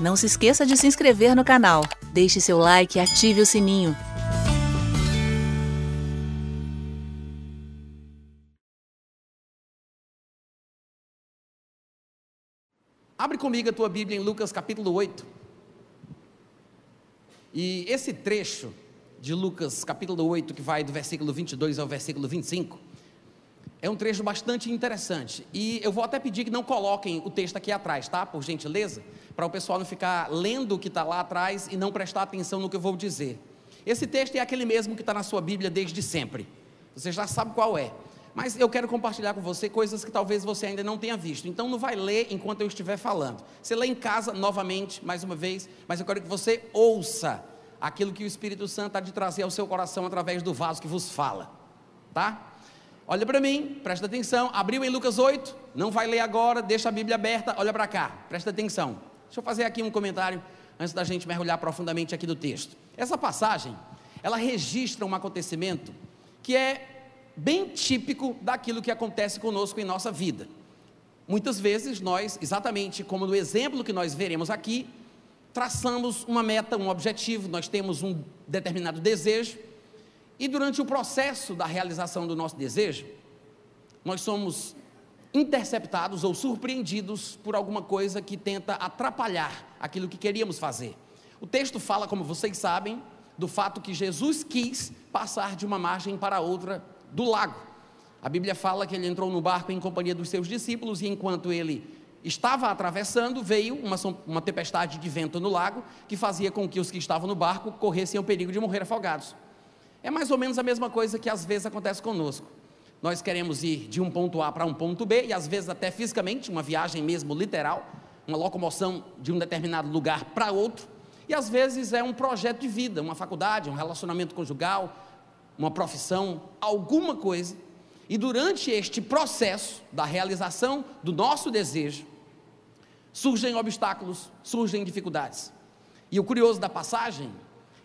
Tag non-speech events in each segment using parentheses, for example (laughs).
Não se esqueça de se inscrever no canal, deixe seu like e ative o sininho. Abre comigo a tua Bíblia em Lucas capítulo 8. E esse trecho de Lucas capítulo 8, que vai do versículo 22 ao versículo 25, é um trecho bastante interessante. E eu vou até pedir que não coloquem o texto aqui atrás, tá? Por gentileza, para o pessoal não ficar lendo o que está lá atrás e não prestar atenção no que eu vou dizer. Esse texto é aquele mesmo que está na sua Bíblia desde sempre. Você já sabe qual é. Mas eu quero compartilhar com você coisas que talvez você ainda não tenha visto. Então não vai ler enquanto eu estiver falando. Você lê em casa novamente, mais uma vez, mas eu quero que você ouça aquilo que o Espírito Santo há de trazer ao seu coração através do vaso que vos fala. Tá? Olha para mim, presta atenção. Abriu em Lucas 8, não vai ler agora, deixa a Bíblia aberta, olha para cá, presta atenção. Deixa eu fazer aqui um comentário antes da gente mergulhar profundamente aqui do texto. Essa passagem, ela registra um acontecimento que é bem típico daquilo que acontece conosco em nossa vida. Muitas vezes nós, exatamente como no exemplo que nós veremos aqui, traçamos uma meta, um objetivo, nós temos um determinado desejo, e durante o processo da realização do nosso desejo, nós somos interceptados ou surpreendidos por alguma coisa que tenta atrapalhar aquilo que queríamos fazer. O texto fala, como vocês sabem, do fato que Jesus quis passar de uma margem para outra do lago. A Bíblia fala que ele entrou no barco em companhia dos seus discípulos e enquanto ele estava atravessando, veio uma, uma tempestade de vento no lago que fazia com que os que estavam no barco corressem o perigo de morrer afogados. É mais ou menos a mesma coisa que às vezes acontece conosco. Nós queremos ir de um ponto A para um ponto B e às vezes até fisicamente, uma viagem mesmo literal, uma locomoção de um determinado lugar para outro, e às vezes é um projeto de vida, uma faculdade, um relacionamento conjugal, uma profissão, alguma coisa, e durante este processo da realização do nosso desejo, surgem obstáculos, surgem dificuldades. E o curioso da passagem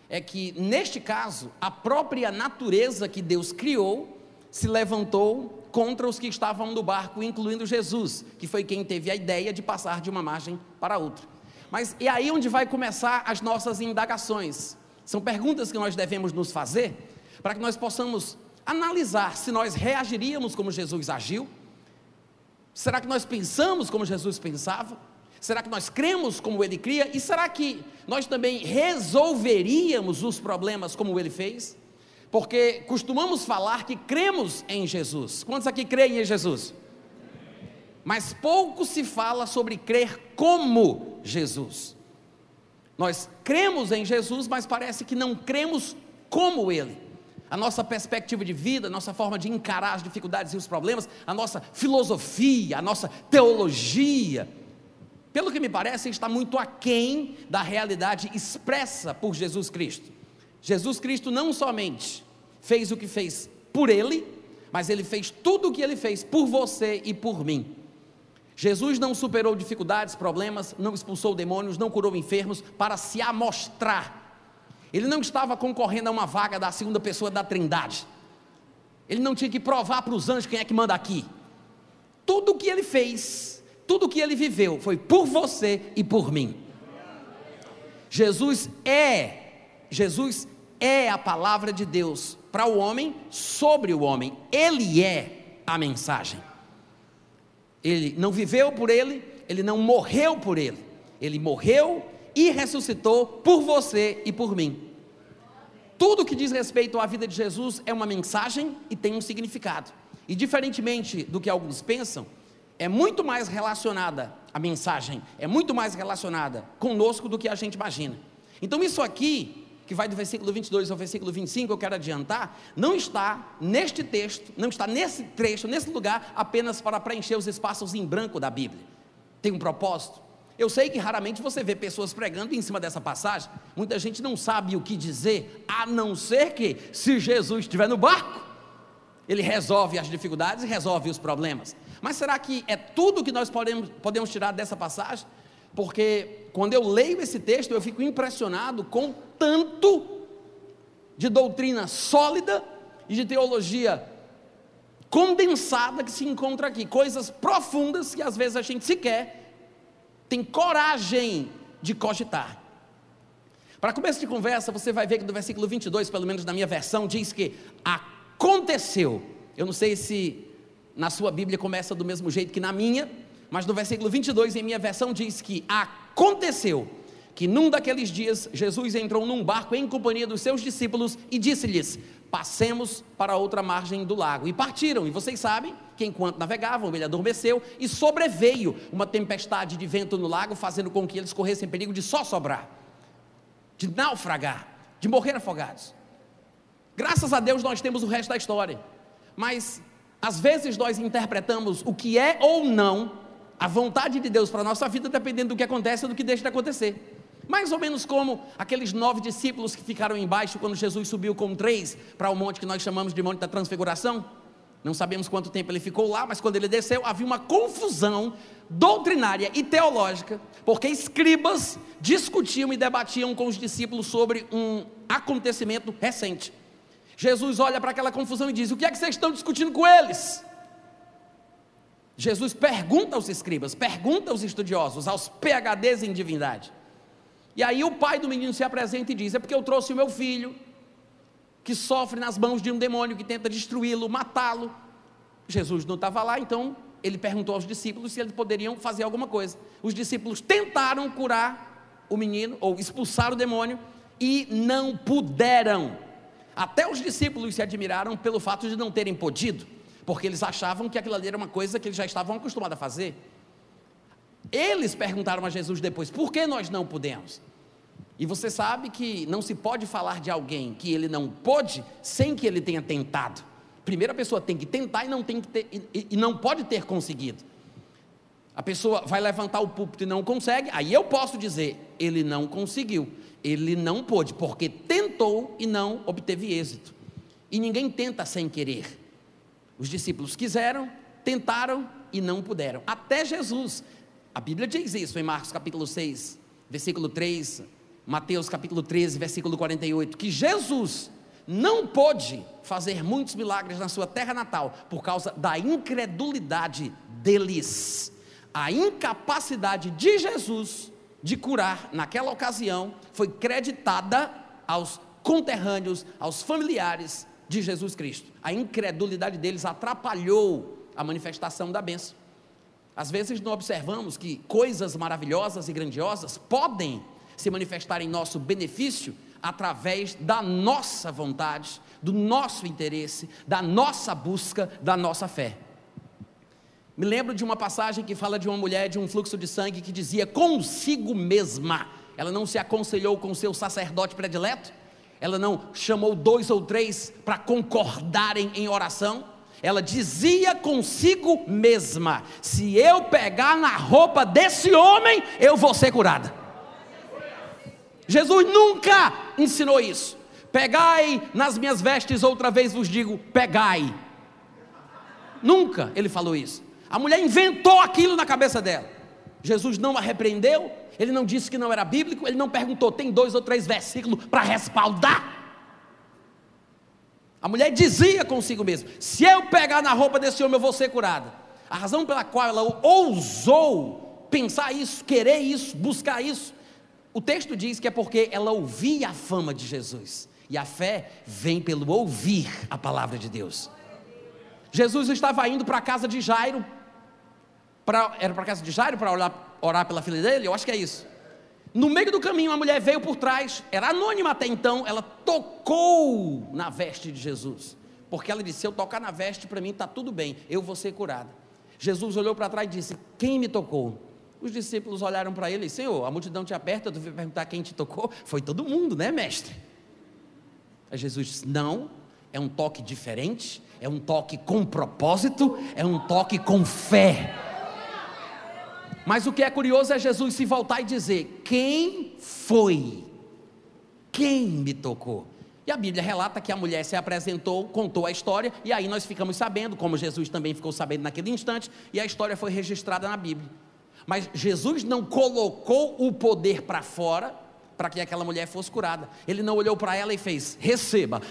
é que, neste caso, a própria natureza que Deus criou se levantou contra os que estavam no barco, incluindo Jesus, que foi quem teve a ideia de passar de uma margem para outra. Mas é aí onde vai começar as nossas indagações. São perguntas que nós devemos nos fazer para que nós possamos analisar se nós reagiríamos como Jesus agiu. Será que nós pensamos como Jesus pensava? Será que nós cremos como ele cria? E será que nós também resolveríamos os problemas como ele fez? Porque costumamos falar que cremos em Jesus. Quantos aqui creem em Jesus? Mas pouco se fala sobre crer como Jesus. Nós cremos em Jesus, mas parece que não cremos como ele a nossa perspectiva de vida, a nossa forma de encarar as dificuldades e os problemas, a nossa filosofia, a nossa teologia, pelo que me parece, está muito aquém da realidade expressa por Jesus Cristo. Jesus Cristo não somente fez o que fez por Ele, mas Ele fez tudo o que Ele fez por você e por mim. Jesus não superou dificuldades, problemas, não expulsou demônios, não curou enfermos para se amostrar ele não estava concorrendo a uma vaga da segunda pessoa da Trindade. Ele não tinha que provar para os anjos quem é que manda aqui. Tudo o que ele fez, tudo que ele viveu, foi por você e por mim. Jesus é, Jesus é a palavra de Deus para o homem, sobre o homem. Ele é a mensagem. Ele não viveu por ele, ele não morreu por ele. Ele morreu e ressuscitou por você e por mim. Tudo que diz respeito à vida de Jesus é uma mensagem e tem um significado. E diferentemente do que alguns pensam, é muito mais relacionada a mensagem, é muito mais relacionada conosco do que a gente imagina. Então isso aqui, que vai do versículo 22 ao versículo 25, eu quero adiantar, não está neste texto, não está nesse trecho, nesse lugar, apenas para preencher os espaços em branco da Bíblia. Tem um propósito. Eu sei que raramente você vê pessoas pregando em cima dessa passagem. Muita gente não sabe o que dizer, a não ser que, se Jesus estiver no barco, ele resolve as dificuldades e resolve os problemas. Mas será que é tudo que nós podemos, podemos tirar dessa passagem? Porque quando eu leio esse texto, eu fico impressionado com tanto de doutrina sólida e de teologia condensada que se encontra aqui, coisas profundas que às vezes a gente sequer tem coragem de cogitar. Para começo de conversa, você vai ver que no versículo 22, pelo menos na minha versão, diz que aconteceu. Eu não sei se na sua Bíblia começa do mesmo jeito que na minha, mas no versículo 22, em minha versão, diz que aconteceu que num daqueles dias Jesus entrou num barco em companhia dos seus discípulos e disse-lhes: Passemos para outra margem do lago. E partiram. E vocês sabem que enquanto navegavam, ele adormeceu e sobreveio uma tempestade de vento no lago, fazendo com que eles corressem perigo de só sobrar, de naufragar, de morrer afogados. Graças a Deus nós temos o resto da história. Mas às vezes nós interpretamos o que é ou não a vontade de Deus para a nossa vida dependendo do que acontece ou do que deixa de acontecer. Mais ou menos como aqueles nove discípulos que ficaram embaixo quando Jesus subiu com três para o monte que nós chamamos de Monte da Transfiguração. Não sabemos quanto tempo ele ficou lá, mas quando ele desceu havia uma confusão doutrinária e teológica, porque escribas discutiam e debatiam com os discípulos sobre um acontecimento recente. Jesus olha para aquela confusão e diz: O que é que vocês estão discutindo com eles? Jesus pergunta aos escribas, pergunta aos estudiosos, aos PHDs em divindade. E aí o pai do menino se apresenta e diz: É porque eu trouxe o meu filho, que sofre nas mãos de um demônio que tenta destruí-lo, matá-lo. Jesus não estava lá, então ele perguntou aos discípulos se eles poderiam fazer alguma coisa. Os discípulos tentaram curar o menino, ou expulsar o demônio, e não puderam. Até os discípulos se admiraram pelo fato de não terem podido, porque eles achavam que aquilo ali era uma coisa que eles já estavam acostumados a fazer. Eles perguntaram a Jesus depois: por que nós não podemos? E você sabe que não se pode falar de alguém que ele não pode sem que ele tenha tentado. Primeiro a pessoa tem que tentar e não, tem que ter, e, e não pode ter conseguido. A pessoa vai levantar o púlpito e não consegue, aí eu posso dizer, ele não conseguiu, ele não pôde, porque tentou e não obteve êxito. E ninguém tenta sem querer. Os discípulos quiseram, tentaram e não puderam. Até Jesus. A Bíblia diz isso em Marcos capítulo 6, versículo 3, Mateus capítulo 13, versículo 48, que Jesus não pôde fazer muitos milagres na sua terra natal por causa da incredulidade deles. A incapacidade de Jesus de curar naquela ocasião foi creditada aos conterrâneos, aos familiares de Jesus Cristo. A incredulidade deles atrapalhou a manifestação da bênção. Às vezes não observamos que coisas maravilhosas e grandiosas podem se manifestar em nosso benefício através da nossa vontade, do nosso interesse, da nossa busca, da nossa fé. Me lembro de uma passagem que fala de uma mulher de um fluxo de sangue que dizia consigo mesma. Ela não se aconselhou com seu sacerdote predileto, ela não chamou dois ou três para concordarem em oração ela dizia consigo mesma: se eu pegar na roupa desse homem, eu vou ser curada. Jesus nunca ensinou isso. Pegai nas minhas vestes, outra vez vos digo: pegai. Nunca ele falou isso. A mulher inventou aquilo na cabeça dela. Jesus não a repreendeu, ele não disse que não era bíblico, ele não perguntou, tem dois ou três versículos para respaldar. A mulher dizia consigo mesma: se eu pegar na roupa desse homem, eu vou ser curada. A razão pela qual ela ousou pensar isso, querer isso, buscar isso, o texto diz que é porque ela ouvia a fama de Jesus. E a fé vem pelo ouvir a palavra de Deus. Jesus estava indo para a casa de Jairo, pra, era para casa de Jairo para orar, pela filha dele? Eu acho que é isso. No meio do caminho, uma mulher veio por trás, era anônima até então, ela tocou na veste de Jesus, porque ela disse: Se eu tocar na veste, para mim está tudo bem, eu vou ser curada. Jesus olhou para trás e disse: Quem me tocou? Os discípulos olharam para ele e Senhor, a multidão te aperta, tu veio perguntar quem te tocou? Foi todo mundo, né, mestre? Aí Jesus disse: Não, é um toque diferente, é um toque com propósito, é um toque com fé. Mas o que é curioso é Jesus se voltar e dizer: Quem foi? Quem me tocou? E a Bíblia relata que a mulher se apresentou, contou a história, e aí nós ficamos sabendo, como Jesus também ficou sabendo naquele instante, e a história foi registrada na Bíblia. Mas Jesus não colocou o poder para fora para que aquela mulher fosse curada. Ele não olhou para ela e fez: receba.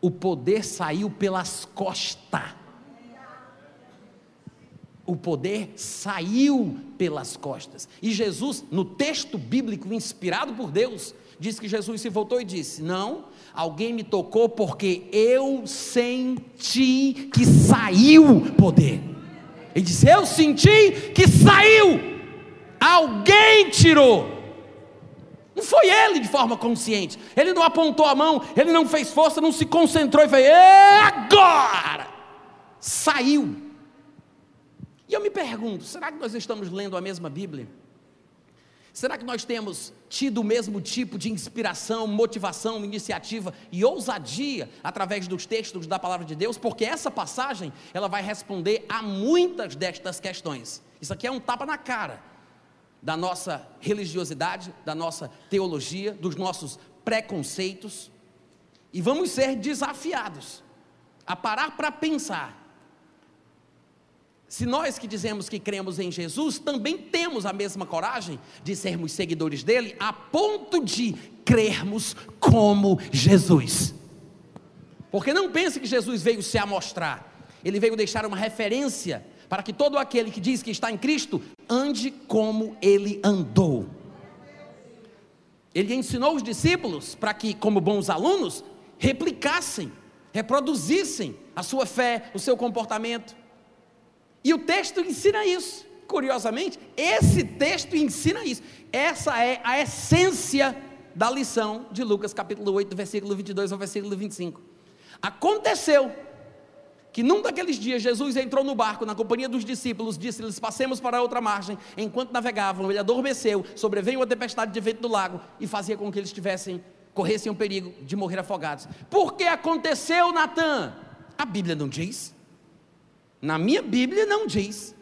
O poder saiu pelas costas. O poder saiu pelas costas. E Jesus, no texto bíblico inspirado por Deus, diz que Jesus se voltou e disse: Não, alguém me tocou porque eu senti que saiu poder. Ele disse: Eu senti que saiu, alguém tirou. Não foi ele de forma consciente, ele não apontou a mão, ele não fez força, não se concentrou e fez: É agora! Saiu. E eu me pergunto: será que nós estamos lendo a mesma Bíblia? Será que nós temos tido o mesmo tipo de inspiração, motivação, iniciativa e ousadia através dos textos da palavra de Deus? Porque essa passagem, ela vai responder a muitas destas questões. Isso aqui é um tapa na cara da nossa religiosidade, da nossa teologia, dos nossos preconceitos. E vamos ser desafiados a parar para pensar se nós que dizemos que cremos em Jesus também temos a mesma coragem de sermos seguidores dele, a ponto de crermos como Jesus. Porque não pense que Jesus veio se amostrar, ele veio deixar uma referência para que todo aquele que diz que está em Cristo ande como ele andou. Ele ensinou os discípulos para que, como bons alunos, replicassem, reproduzissem a sua fé, o seu comportamento. E o texto ensina isso. Curiosamente, esse texto ensina isso. Essa é a essência da lição de Lucas capítulo 8, do versículo 22 ao versículo 25. Aconteceu que num daqueles dias Jesus entrou no barco na companhia dos discípulos, disse-lhes: Passemos para outra margem. Enquanto navegavam, ele adormeceu, sobreveio a tempestade de vento do lago e fazia com que eles tivessem, corressem o perigo de morrer afogados. Por que aconteceu, Natan? A Bíblia não diz. Na minha Bíblia não diz.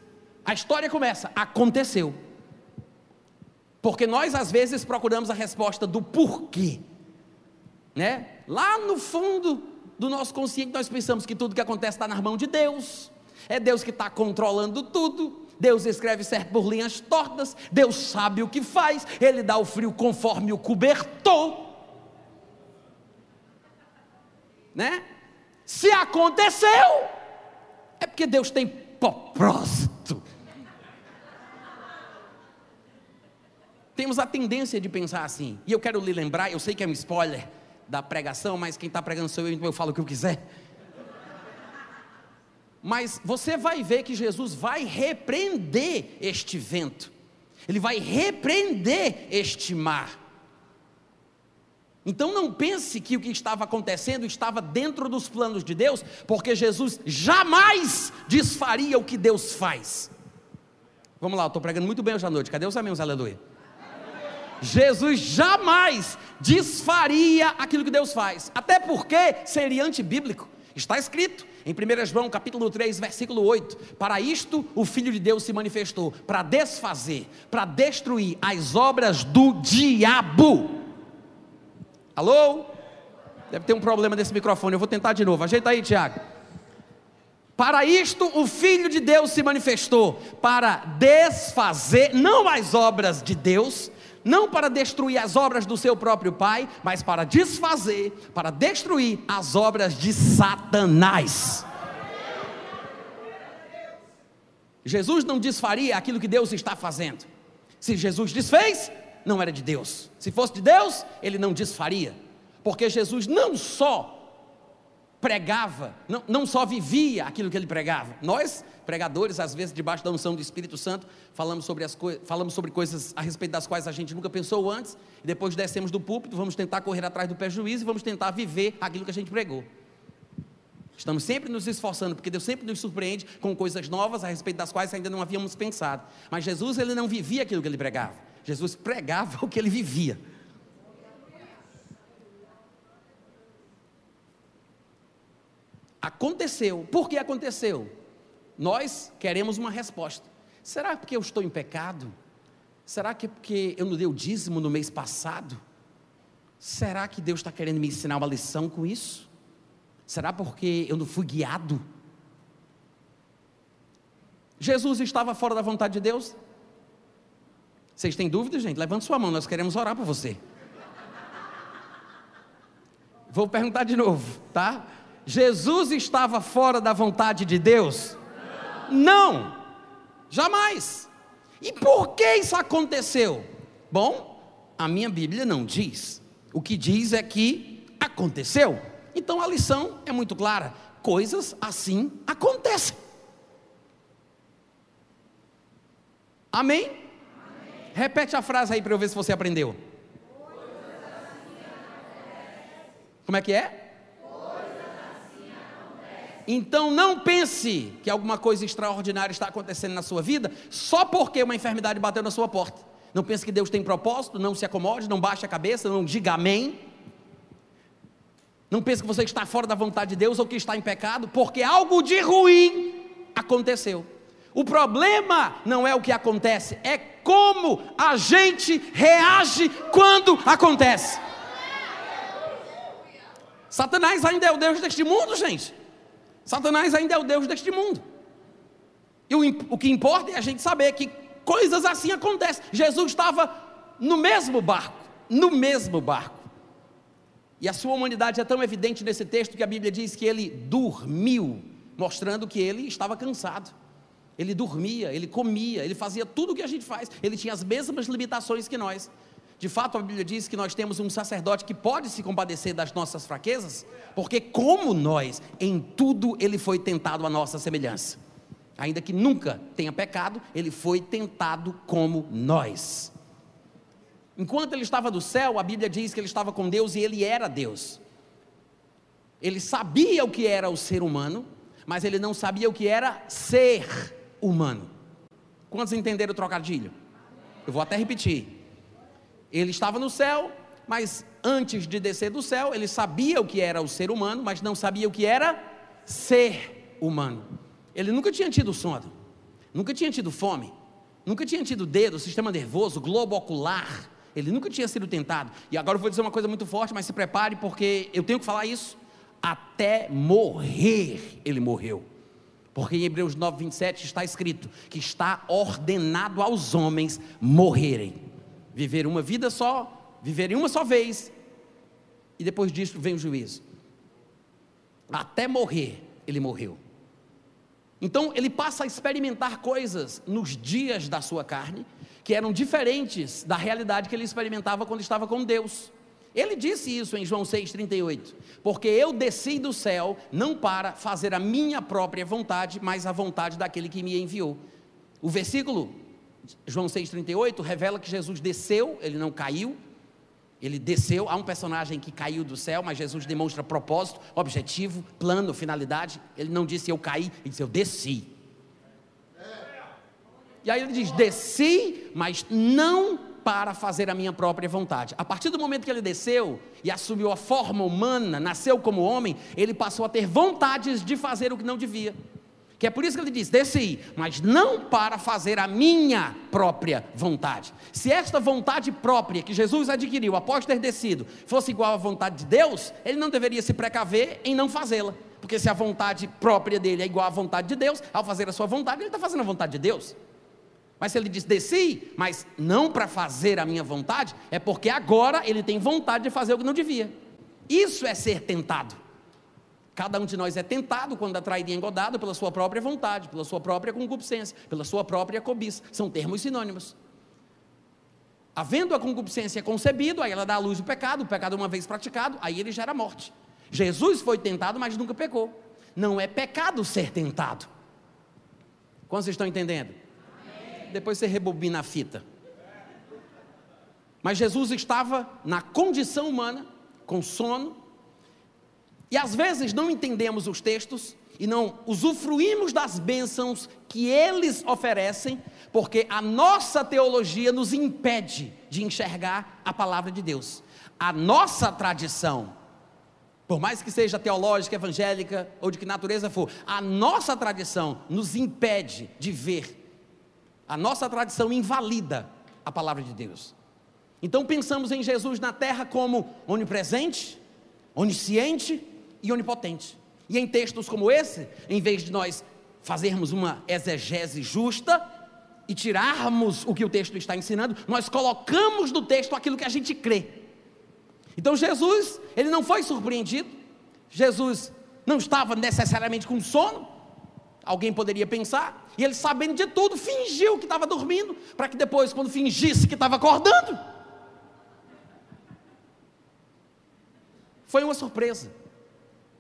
A história começa, aconteceu. Porque nós às vezes procuramos a resposta do porquê. Né? Lá no fundo do nosso consciente nós pensamos que tudo que acontece está na mão de Deus. É Deus que está controlando tudo. Deus escreve certo por linhas tortas. Deus sabe o que faz. Ele dá o frio conforme o cobertor. Né? Se aconteceu, é porque Deus tem propósito. Temos a tendência de pensar assim, e eu quero lhe lembrar, eu sei que é um spoiler da pregação, mas quem está pregando sou eu, então eu falo o que eu quiser. Mas você vai ver que Jesus vai repreender este vento, ele vai repreender este mar. Então não pense que o que estava acontecendo estava dentro dos planos de Deus, porque Jesus jamais desfaria o que Deus faz. Vamos lá, eu estou pregando muito bem hoje à noite. Cadê os amigos? Aleluia. Jesus jamais desfaria aquilo que Deus faz, até porque seria antibíblico. Está escrito em 1 João capítulo 3, versículo 8: Para isto o Filho de Deus se manifestou, para desfazer, para destruir as obras do diabo. Alô? Deve ter um problema nesse microfone, eu vou tentar de novo. Ajeita aí, Tiago. Para isto o Filho de Deus se manifestou, para desfazer não as obras de Deus, não para destruir as obras do seu próprio Pai, mas para desfazer, para destruir as obras de Satanás. Jesus não desfaria aquilo que Deus está fazendo. Se Jesus desfez, não era de Deus. Se fosse de Deus, ele não desfaria. Porque Jesus não só pregava, não, não só vivia aquilo que ele pregava. Nós, pregadores, às vezes, debaixo da unção do Espírito Santo, falamos sobre, as falamos sobre coisas a respeito das quais a gente nunca pensou antes, e depois descemos do púlpito, vamos tentar correr atrás do prejuízo e vamos tentar viver aquilo que a gente pregou. Estamos sempre nos esforçando, porque Deus sempre nos surpreende com coisas novas a respeito das quais ainda não havíamos pensado. Mas Jesus, ele não vivia aquilo que ele pregava. Jesus pregava (laughs) o que ele vivia. Aconteceu. Por que aconteceu? Nós queremos uma resposta. Será porque eu estou em pecado? Será que é porque eu não dei o dízimo no mês passado? Será que Deus está querendo me ensinar uma lição com isso? Será porque eu não fui guiado? Jesus estava fora da vontade de Deus? Vocês têm dúvida, gente? Levante sua mão, nós queremos orar por você. Vou perguntar de novo, tá? Jesus estava fora da vontade de Deus? Não. Jamais. E por que isso aconteceu? Bom, a minha Bíblia não diz. O que diz é que aconteceu. Então a lição é muito clara: coisas assim acontecem. Amém? Repete a frase aí para eu ver se você aprendeu. Como é que é? Então não pense que alguma coisa extraordinária está acontecendo na sua vida só porque uma enfermidade bateu na sua porta. Não pense que Deus tem propósito, não se acomode, não baixe a cabeça, não diga amém. Não pense que você está fora da vontade de Deus ou que está em pecado, porque algo de ruim aconteceu. O problema não é o que acontece, é como a gente reage quando acontece. Satanás ainda é o Deus deste mundo, gente. Satanás ainda é o Deus deste mundo. E o, o que importa é a gente saber que coisas assim acontecem. Jesus estava no mesmo barco, no mesmo barco. E a sua humanidade é tão evidente nesse texto que a Bíblia diz que ele dormiu, mostrando que ele estava cansado. Ele dormia, ele comia, ele fazia tudo o que a gente faz. Ele tinha as mesmas limitações que nós. De fato, a Bíblia diz que nós temos um sacerdote que pode se compadecer das nossas fraquezas, porque, como nós, em tudo ele foi tentado à nossa semelhança. Ainda que nunca tenha pecado, ele foi tentado como nós. Enquanto ele estava no céu, a Bíblia diz que ele estava com Deus e ele era Deus. Ele sabia o que era o ser humano, mas ele não sabia o que era ser humano. Quantos entenderam o trocadilho? Eu vou até repetir. Ele estava no céu, mas antes de descer do céu, ele sabia o que era o ser humano, mas não sabia o que era ser humano. Ele nunca tinha tido sono, nunca tinha tido fome, nunca tinha tido dedo, sistema nervoso, globo ocular. Ele nunca tinha sido tentado. E agora eu vou dizer uma coisa muito forte, mas se prepare porque eu tenho que falar isso. Até morrer ele morreu. Porque em Hebreus 9, 27 está escrito que está ordenado aos homens morrerem viver uma vida só, viver em uma só vez, e depois disso vem o juízo. Até morrer, ele morreu. Então ele passa a experimentar coisas nos dias da sua carne que eram diferentes da realidade que ele experimentava quando estava com Deus. Ele disse isso em João 6,38: Porque eu desci do céu não para fazer a minha própria vontade, mas a vontade daquele que me enviou. O versículo João 6,38 revela que Jesus desceu, ele não caiu, ele desceu. Há um personagem que caiu do céu, mas Jesus demonstra propósito, objetivo, plano, finalidade. Ele não disse eu caí, ele disse eu desci. E aí ele diz: desci, mas não para fazer a minha própria vontade. A partir do momento que ele desceu e assumiu a forma humana, nasceu como homem, ele passou a ter vontades de fazer o que não devia. Que é por isso que ele diz: desci, mas não para fazer a minha própria vontade. Se esta vontade própria que Jesus adquiriu após ter descido fosse igual à vontade de Deus, ele não deveria se precaver em não fazê-la. Porque se a vontade própria dele é igual à vontade de Deus, ao fazer a sua vontade, ele está fazendo a vontade de Deus. Mas se ele diz desci, mas não para fazer a minha vontade, é porque agora ele tem vontade de fazer o que não devia. Isso é ser tentado. Cada um de nós é tentado quando atraído e engodado pela sua própria vontade, pela sua própria concupiscência, pela sua própria cobiça. São termos sinônimos. Havendo a concupiscência concebido, aí ela dá à luz o pecado, o pecado uma vez praticado, aí ele gera morte. Jesus foi tentado, mas nunca pecou. Não é pecado ser tentado. Quantos estão entendendo? Depois você rebobina a fita. Mas Jesus estava na condição humana, com sono, e às vezes não entendemos os textos e não usufruímos das bênçãos que eles oferecem, porque a nossa teologia nos impede de enxergar a palavra de Deus. A nossa tradição, por mais que seja teológica, evangélica ou de que natureza for, a nossa tradição nos impede de ver. A nossa tradição invalida a palavra de Deus. Então pensamos em Jesus na terra como onipresente, onisciente, e onipotente. E em textos como esse, em vez de nós fazermos uma exegese justa e tirarmos o que o texto está ensinando, nós colocamos no texto aquilo que a gente crê. Então Jesus, ele não foi surpreendido, Jesus não estava necessariamente com sono, alguém poderia pensar, E ele, sabendo de tudo, fingiu que estava dormindo, para que depois, quando fingisse que estava acordando, foi uma surpresa.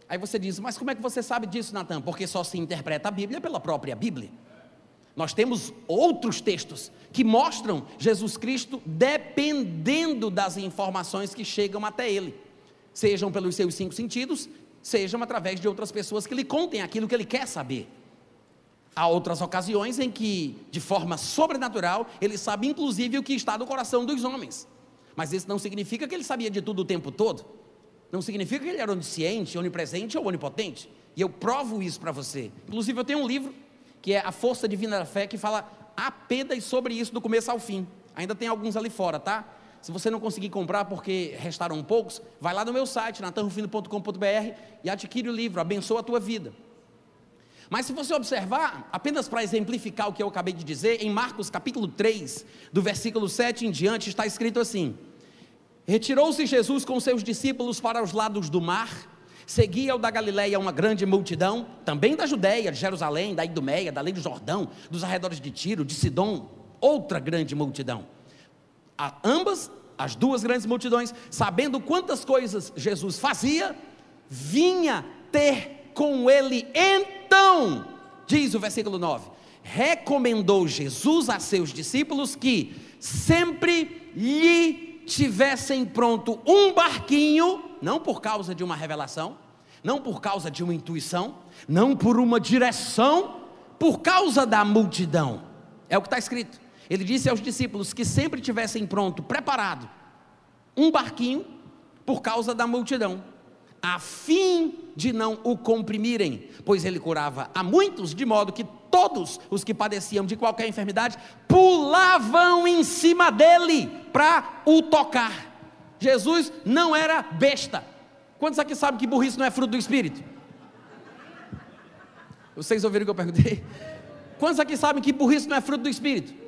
Aí você diz, mas como é que você sabe disso, Natan? Porque só se interpreta a Bíblia pela própria Bíblia. Nós temos outros textos que mostram Jesus Cristo dependendo das informações que chegam até ele, sejam pelos seus cinco sentidos, sejam através de outras pessoas que lhe contem aquilo que ele quer saber. Há outras ocasiões em que, de forma sobrenatural, ele sabe inclusive o que está no coração dos homens. Mas isso não significa que ele sabia de tudo o tempo todo. Não significa que ele era onisciente, onipresente ou onipotente. E eu provo isso para você. Inclusive, eu tenho um livro que é A Força Divina da Fé, que fala apenas sobre isso do começo ao fim. Ainda tem alguns ali fora, tá? Se você não conseguir comprar porque restaram poucos, vai lá no meu site, natanrufino.com.br e adquire o livro, abençoa a tua vida. Mas se você observar, apenas para exemplificar o que eu acabei de dizer, em Marcos capítulo 3, do versículo 7 em diante, está escrito assim: Retirou-se Jesus com seus discípulos para os lados do mar, seguia o da Galileia uma grande multidão, também da Judéia, de Jerusalém, da Idumeia, da Lei do Jordão, dos arredores de Tiro, de Sidom, outra grande multidão. A, ambas, as duas grandes multidões, sabendo quantas coisas Jesus fazia, vinha ter com ele então, diz o versículo 9, recomendou Jesus a seus discípulos que sempre lhe tivessem pronto um barquinho, não por causa de uma revelação, não por causa de uma intuição, não por uma direção, por causa da multidão. É o que está escrito. Ele disse aos discípulos que sempre tivessem pronto, preparado, um barquinho, por causa da multidão, a fim de não o comprimirem, pois ele curava a muitos, de modo que todos os que padeciam de qualquer enfermidade pulavam em cima dele para o tocar. Jesus não era besta. Quantos aqui sabem que burrice não é fruto do Espírito? Vocês ouviram o que eu perguntei? Quantos aqui sabem que burrice não é fruto do Espírito?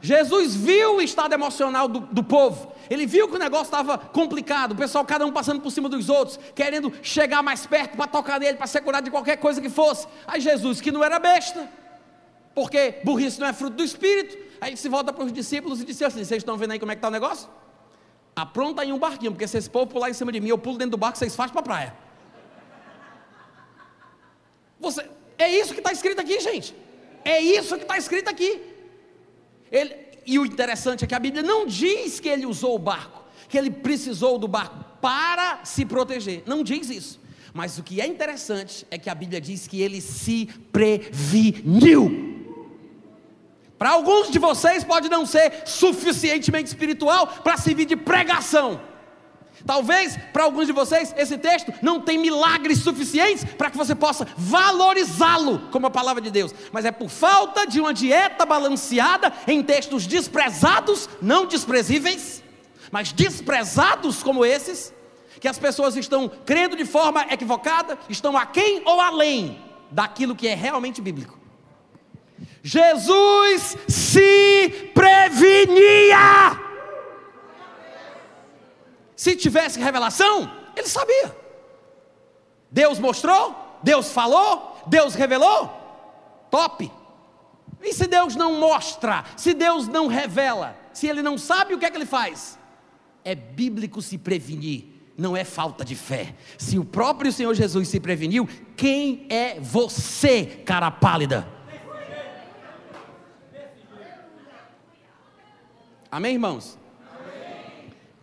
Jesus viu o estado emocional do, do povo, ele viu que o negócio estava complicado, o pessoal, cada um passando por cima dos outros, querendo chegar mais perto para tocar nele, para ser curado de qualquer coisa que fosse. Aí Jesus, que não era besta, porque burrice não é fruto do Espírito, aí se volta para os discípulos e disse assim: Vocês estão vendo aí como é que está o negócio? Apronta aí um barquinho, porque se esse povo pular em cima de mim, eu pulo dentro do barco, vocês fazem para a praia. Você, é isso que está escrito aqui, gente. É isso que está escrito aqui. Ele, e o interessante é que a Bíblia não diz que ele usou o barco, que ele precisou do barco para se proteger. Não diz isso. Mas o que é interessante é que a Bíblia diz que ele se preveniu. Para alguns de vocês pode não ser suficientemente espiritual para servir de pregação. Talvez para alguns de vocês esse texto não tem milagres suficientes para que você possa valorizá-lo como a palavra de Deus, mas é por falta de uma dieta balanceada em textos desprezados, não desprezíveis, mas desprezados como esses, que as pessoas estão crendo de forma equivocada, estão aquém ou além daquilo que é realmente bíblico. Jesus se prevenia. Se tivesse revelação, ele sabia. Deus mostrou, Deus falou, Deus revelou. Top. E se Deus não mostra, se Deus não revela, se ele não sabe, o que é que ele faz? É bíblico se prevenir, não é falta de fé. Se o próprio Senhor Jesus se preveniu, quem é você, cara pálida? Amém, irmãos?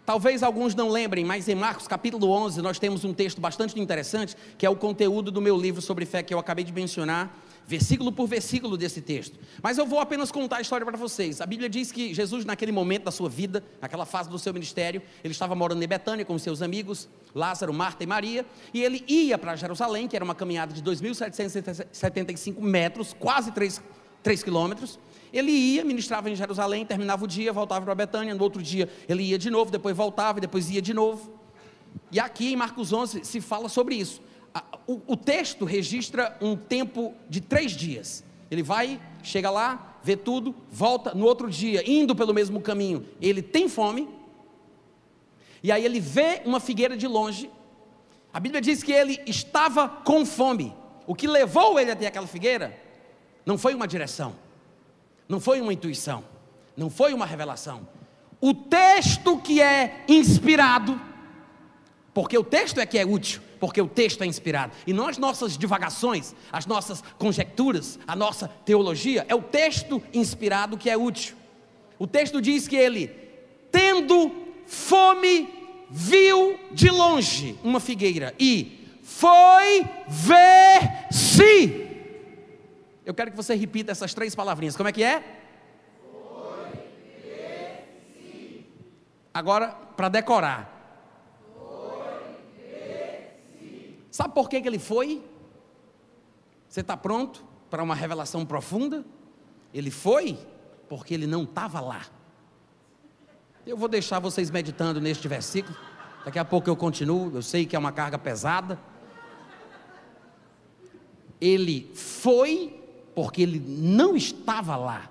Talvez alguns não lembrem, mas em Marcos capítulo 11 nós temos um texto bastante interessante, que é o conteúdo do meu livro sobre fé que eu acabei de mencionar, versículo por versículo desse texto. Mas eu vou apenas contar a história para vocês. A Bíblia diz que Jesus, naquele momento da sua vida, naquela fase do seu ministério, ele estava morando em Betânia com seus amigos, Lázaro, Marta e Maria, e ele ia para Jerusalém, que era uma caminhada de 2.775 metros, quase 3, 3 quilômetros. Ele ia, ministrava em Jerusalém, terminava o dia, voltava para Betânia, no outro dia ele ia de novo, depois voltava, depois ia de novo. E aqui em Marcos 11 se fala sobre isso. O, o texto registra um tempo de três dias. Ele vai, chega lá, vê tudo, volta no outro dia, indo pelo mesmo caminho. Ele tem fome, e aí ele vê uma figueira de longe. A Bíblia diz que ele estava com fome. O que levou ele até aquela figueira não foi uma direção, não foi uma intuição, não foi uma revelação. O texto que é inspirado, porque o texto é que é útil, porque o texto é inspirado. E não as nossas divagações, as nossas conjecturas, a nossa teologia, é o texto inspirado que é útil. O texto diz que ele, tendo fome, viu de longe uma figueira e foi ver se. Eu quero que você repita essas três palavrinhas. Como é que é? Foi ver se. Agora, para decorar. Sabe por que, que ele foi? Você está pronto para uma revelação profunda? Ele foi porque ele não estava lá. Eu vou deixar vocês meditando neste versículo. Daqui a pouco eu continuo. Eu sei que é uma carga pesada. Ele foi porque ele não estava lá.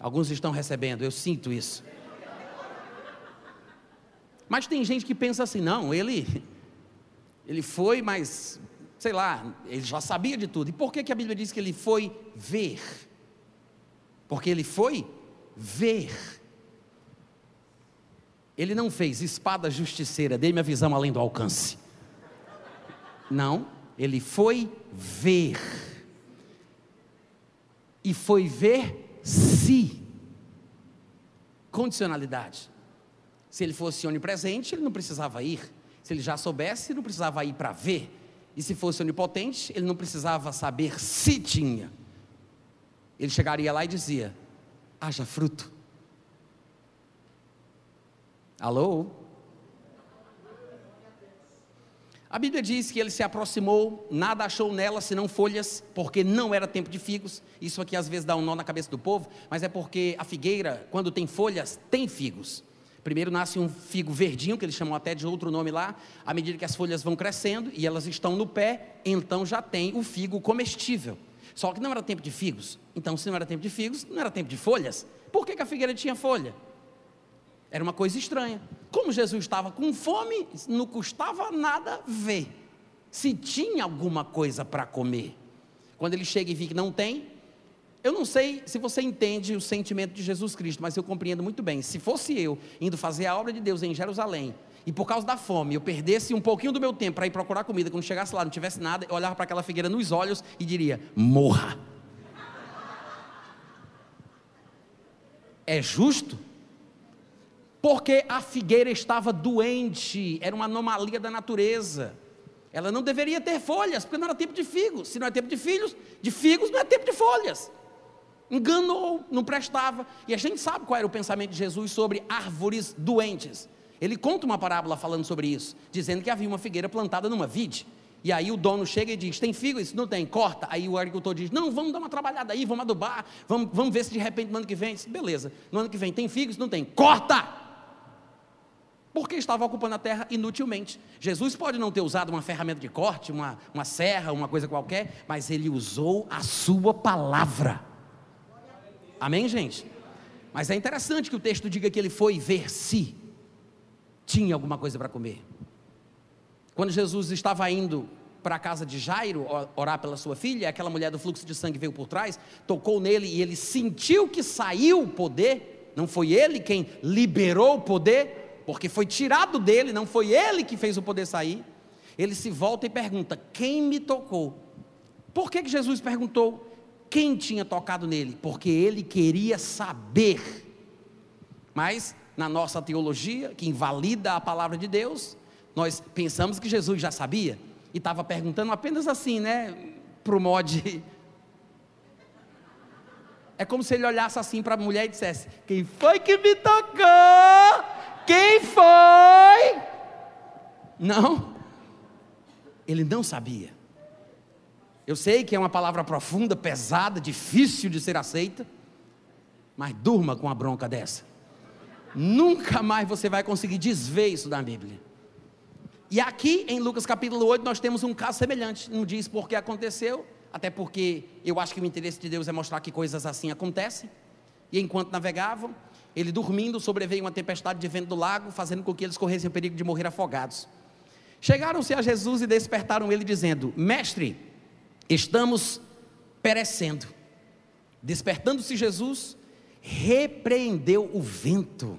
Alguns estão recebendo, eu sinto isso. Mas tem gente que pensa assim: não, ele ele foi, mas, sei lá, ele já sabia de tudo. E por que, que a Bíblia diz que ele foi ver? Porque ele foi ver. Ele não fez espada justiceira, dei minha visão além do alcance. Não, ele foi ver. E foi ver se. Condicionalidade. Se ele fosse onipresente, ele não precisava ir. Se ele já soubesse, não precisava ir para ver. E se fosse onipotente, ele não precisava saber se tinha. Ele chegaria lá e dizia: haja fruto. Alô? A Bíblia diz que ele se aproximou, nada achou nela senão folhas, porque não era tempo de figos. Isso aqui às vezes dá um nó na cabeça do povo, mas é porque a figueira, quando tem folhas, tem figos. Primeiro nasce um figo verdinho, que eles chamam até de outro nome lá. À medida que as folhas vão crescendo e elas estão no pé, então já tem o figo comestível. Só que não era tempo de figos. Então, se não era tempo de figos, não era tempo de folhas. Por que, que a figueira tinha folha? Era uma coisa estranha. Como Jesus estava com fome, não custava nada ver se tinha alguma coisa para comer. Quando ele chega e vê que não tem, eu não sei se você entende o sentimento de Jesus Cristo, mas eu compreendo muito bem. Se fosse eu indo fazer a obra de Deus em Jerusalém, e por causa da fome eu perdesse um pouquinho do meu tempo para ir procurar comida, quando chegasse lá não tivesse nada, eu olhava para aquela figueira nos olhos e diria: morra. É justo? Porque a figueira estava doente, era uma anomalia da natureza. Ela não deveria ter folhas, porque não era tempo de figos. Se não é tempo de filhos, de figos, não é tempo de folhas enganou, não prestava. E a gente sabe qual era o pensamento de Jesus sobre árvores doentes. Ele conta uma parábola falando sobre isso, dizendo que havia uma figueira plantada numa vide. E aí o dono chega e diz: Tem figo? Isso não tem, corta. Aí o agricultor diz: Não, vamos dar uma trabalhada aí, vamos adubar, vamos, vamos ver se de repente no ano que vem. Beleza, no ano que vem tem figo? Isso não tem, corta! Porque estava ocupando a terra inutilmente. Jesus pode não ter usado uma ferramenta de corte, uma, uma serra, uma coisa qualquer, mas ele usou a sua palavra. Amém, gente? Mas é interessante que o texto diga que ele foi ver se tinha alguma coisa para comer. Quando Jesus estava indo para a casa de Jairo orar pela sua filha, aquela mulher do fluxo de sangue veio por trás, tocou nele e ele sentiu que saiu o poder. Não foi ele quem liberou o poder, porque foi tirado dele, não foi ele que fez o poder sair. Ele se volta e pergunta: Quem me tocou? Por que, que Jesus perguntou? quem tinha tocado nele, porque ele queria saber. Mas na nossa teologia, que invalida a palavra de Deus, nós pensamos que Jesus já sabia e estava perguntando apenas assim, né, para o mod. É como se ele olhasse assim para a mulher e dissesse: Quem foi que me tocou? Quem foi? Não, ele não sabia. Eu sei que é uma palavra profunda, pesada, difícil de ser aceita, mas durma com a bronca dessa. Nunca mais você vai conseguir desver isso da Bíblia. E aqui em Lucas capítulo 8 nós temos um caso semelhante. Não diz por que aconteceu, até porque eu acho que o interesse de Deus é mostrar que coisas assim acontecem. E enquanto navegavam, ele dormindo, sobreveio uma tempestade de vento do lago, fazendo com que eles corressem o perigo de morrer afogados. Chegaram-se a Jesus e despertaram ele, dizendo: Mestre, Estamos perecendo. Despertando-se Jesus, repreendeu o vento,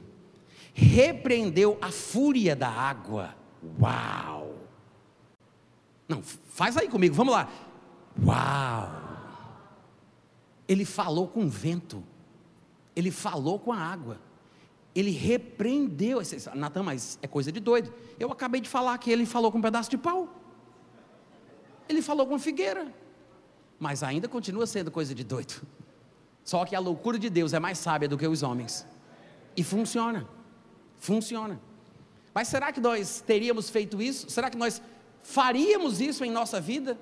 repreendeu a fúria da água. Uau! Não, faz aí comigo, vamos lá. Uau! Ele falou com o vento, ele falou com a água, ele repreendeu. Natan, mas é coisa de doido. Eu acabei de falar que ele falou com um pedaço de pau, ele falou com figueira, mas ainda continua sendo coisa de doido. Só que a loucura de Deus é mais sábia do que os homens, e funciona, funciona. Mas será que nós teríamos feito isso? Será que nós faríamos isso em nossa vida?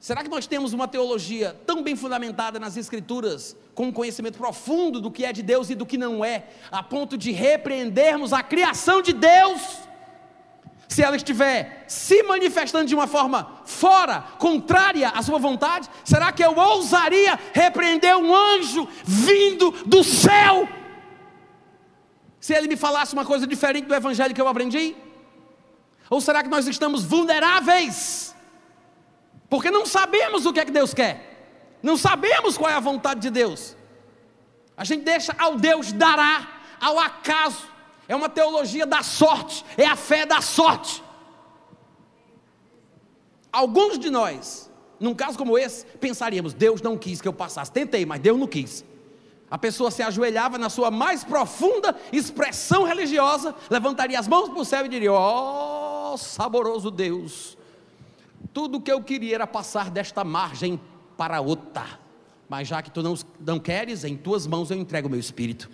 Será que nós temos uma teologia tão bem fundamentada nas Escrituras, com um conhecimento profundo do que é de Deus e do que não é, a ponto de repreendermos a criação de Deus? Se ela estiver se manifestando de uma forma fora, contrária à sua vontade, será que eu ousaria repreender um anjo vindo do céu? Se ele me falasse uma coisa diferente do evangelho que eu aprendi? Ou será que nós estamos vulneráveis? Porque não sabemos o que é que Deus quer, não sabemos qual é a vontade de Deus. A gente deixa ao Deus dará, ao acaso, é uma teologia da sorte, é a fé da sorte. Alguns de nós, num caso como esse, pensaríamos: Deus não quis que eu passasse. Tentei, mas Deus não quis. A pessoa se ajoelhava na sua mais profunda expressão religiosa, levantaria as mãos para o céu e diria: Oh, saboroso Deus, tudo que eu queria era passar desta margem para outra, mas já que tu não, não queres, em tuas mãos eu entrego o meu espírito.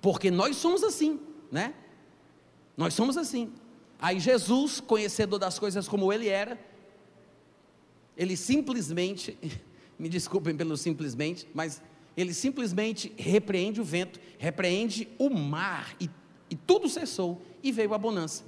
Porque nós somos assim, né? Nós somos assim. Aí Jesus, conhecedor das coisas como ele era, ele simplesmente (laughs) me desculpem pelo simplesmente, mas ele simplesmente repreende o vento, repreende o mar, e, e tudo cessou, e veio a bonança.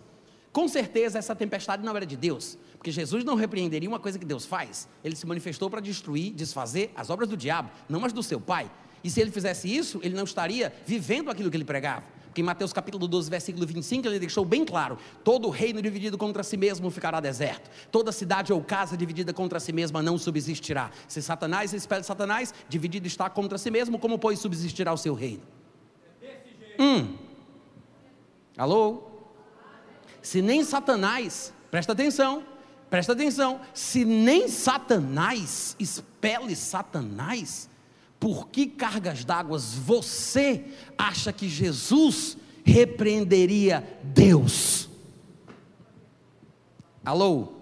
Com certeza essa tempestade não era de Deus, porque Jesus não repreenderia uma coisa que Deus faz. Ele se manifestou para destruir, desfazer as obras do diabo, não as do seu pai. E se ele fizesse isso, ele não estaria vivendo aquilo que ele pregava. Porque em Mateus capítulo 12, versículo 25, ele deixou bem claro: todo reino dividido contra si mesmo ficará deserto, toda cidade ou casa dividida contra si mesma não subsistirá. Se Satanás espelha Satanás, dividido está contra si mesmo, como pois subsistirá o seu reino? Hum. Alô? Se nem Satanás, presta atenção, presta atenção, se nem Satanás expele Satanás, por que cargas d'água você acha que Jesus repreenderia Deus? Alô?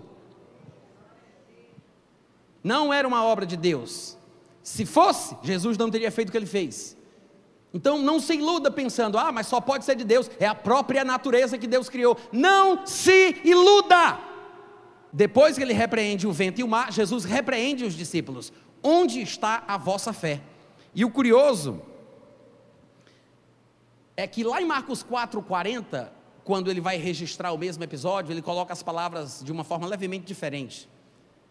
Não era uma obra de Deus. Se fosse, Jesus não teria feito o que ele fez. Então não se iluda pensando, ah, mas só pode ser de Deus, é a própria natureza que Deus criou. Não se iluda! Depois que ele repreende o vento e o mar, Jesus repreende os discípulos onde está a vossa fé? E o curioso é que lá em Marcos 4,40, quando ele vai registrar o mesmo episódio, ele coloca as palavras de uma forma levemente diferente.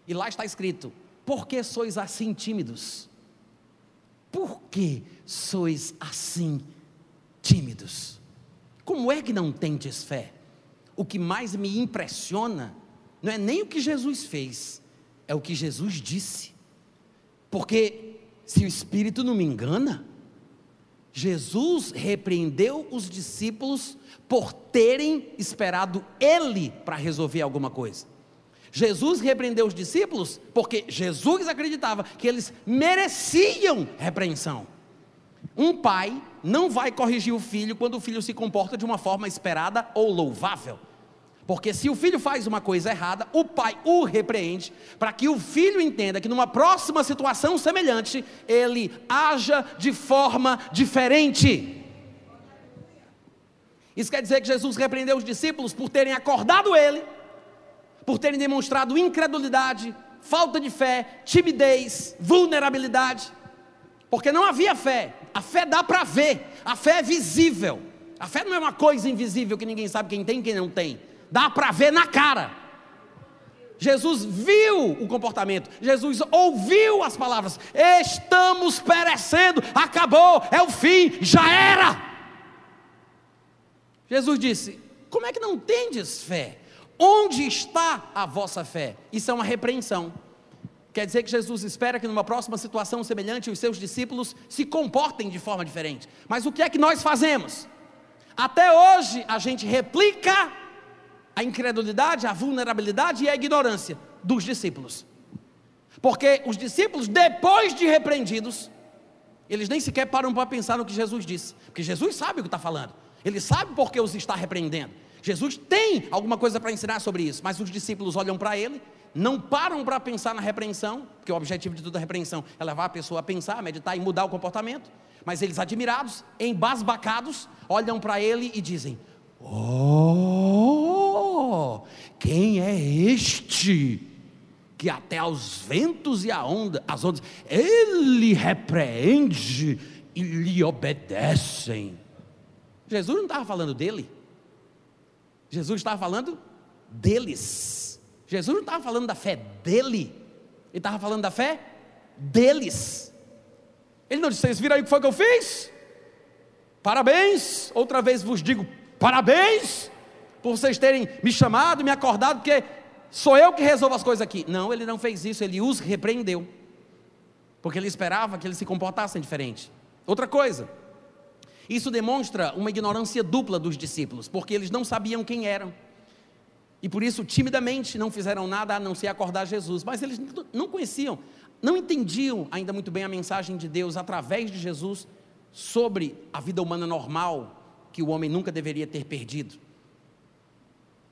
E lá está escrito: Por que sois assim tímidos? Por que sois assim tímidos? Como é que não tendes fé? O que mais me impressiona não é nem o que Jesus fez, é o que Jesus disse. Porque, se o Espírito não me engana, Jesus repreendeu os discípulos por terem esperado Ele para resolver alguma coisa. Jesus repreendeu os discípulos porque Jesus acreditava que eles mereciam repreensão. Um pai não vai corrigir o filho quando o filho se comporta de uma forma esperada ou louvável. Porque se o filho faz uma coisa errada, o pai o repreende, para que o filho entenda que numa próxima situação semelhante, ele haja de forma diferente. Isso quer dizer que Jesus repreendeu os discípulos por terem acordado ele, por terem demonstrado incredulidade, falta de fé, timidez, vulnerabilidade, porque não havia fé. A fé dá para ver, a fé é visível. A fé não é uma coisa invisível que ninguém sabe quem tem e quem não tem dá para ver na cara. Jesus viu o comportamento, Jesus ouviu as palavras: estamos perecendo, acabou, é o fim, já era. Jesus disse: Como é que não tendes fé? Onde está a vossa fé? Isso é uma repreensão. Quer dizer que Jesus espera que numa próxima situação semelhante os seus discípulos se comportem de forma diferente. Mas o que é que nós fazemos? Até hoje a gente replica a incredulidade, a vulnerabilidade e a ignorância dos discípulos. Porque os discípulos, depois de repreendidos, eles nem sequer param para pensar no que Jesus disse. Porque Jesus sabe o que está falando. Ele sabe por que os está repreendendo. Jesus tem alguma coisa para ensinar sobre isso. Mas os discípulos olham para ele, não param para pensar na repreensão, porque o objetivo de toda repreensão é levar a pessoa a pensar, a meditar e mudar o comportamento. Mas eles, admirados, embasbacados, olham para ele e dizem: Oh, quem é este? Que até aos ventos e a onda, as ondas, ele repreende e lhe obedecem. Jesus não estava falando dele, Jesus estava falando deles. Jesus não estava falando da fé dele, ele estava falando da fé deles. Ele não disse: Vocês viram aí o que foi que eu fiz? Parabéns, outra vez vos digo parabéns por vocês terem me chamado, me acordado, porque sou eu que resolvo as coisas aqui. Não, ele não fez isso, ele os repreendeu, porque ele esperava que eles se comportassem diferente. Outra coisa, isso demonstra uma ignorância dupla dos discípulos, porque eles não sabiam quem eram. E por isso, timidamente, não fizeram nada a não ser acordar Jesus. Mas eles não conheciam não entendiam ainda muito bem a mensagem de Deus através de Jesus sobre a vida humana normal que o homem nunca deveria ter perdido.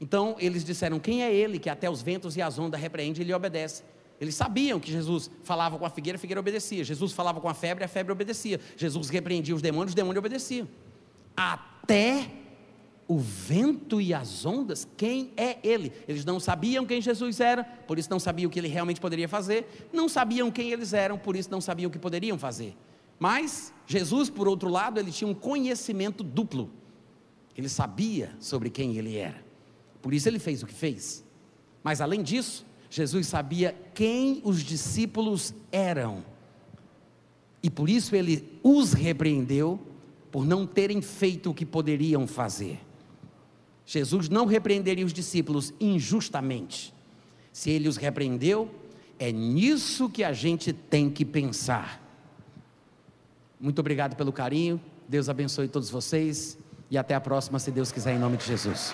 Então eles disseram: Quem é ele que até os ventos e as ondas repreende e lhe obedece? Eles sabiam que Jesus falava com a figueira, a figueira obedecia. Jesus falava com a febre, a febre obedecia. Jesus repreendia os demônios, os demônios obedeciam. Até o vento e as ondas, quem é ele? Eles não sabiam quem Jesus era, por isso não sabiam o que ele realmente poderia fazer, não sabiam quem eles eram, por isso não sabiam o que poderiam fazer. Mas Jesus, por outro lado, ele tinha um conhecimento duplo. Ele sabia sobre quem ele era. Por isso ele fez o que fez. Mas além disso, Jesus sabia quem os discípulos eram. E por isso ele os repreendeu por não terem feito o que poderiam fazer. Jesus não repreenderia os discípulos injustamente. Se ele os repreendeu, é nisso que a gente tem que pensar. Muito obrigado pelo carinho. Deus abençoe todos vocês e até a próxima, se Deus quiser, em nome de Jesus.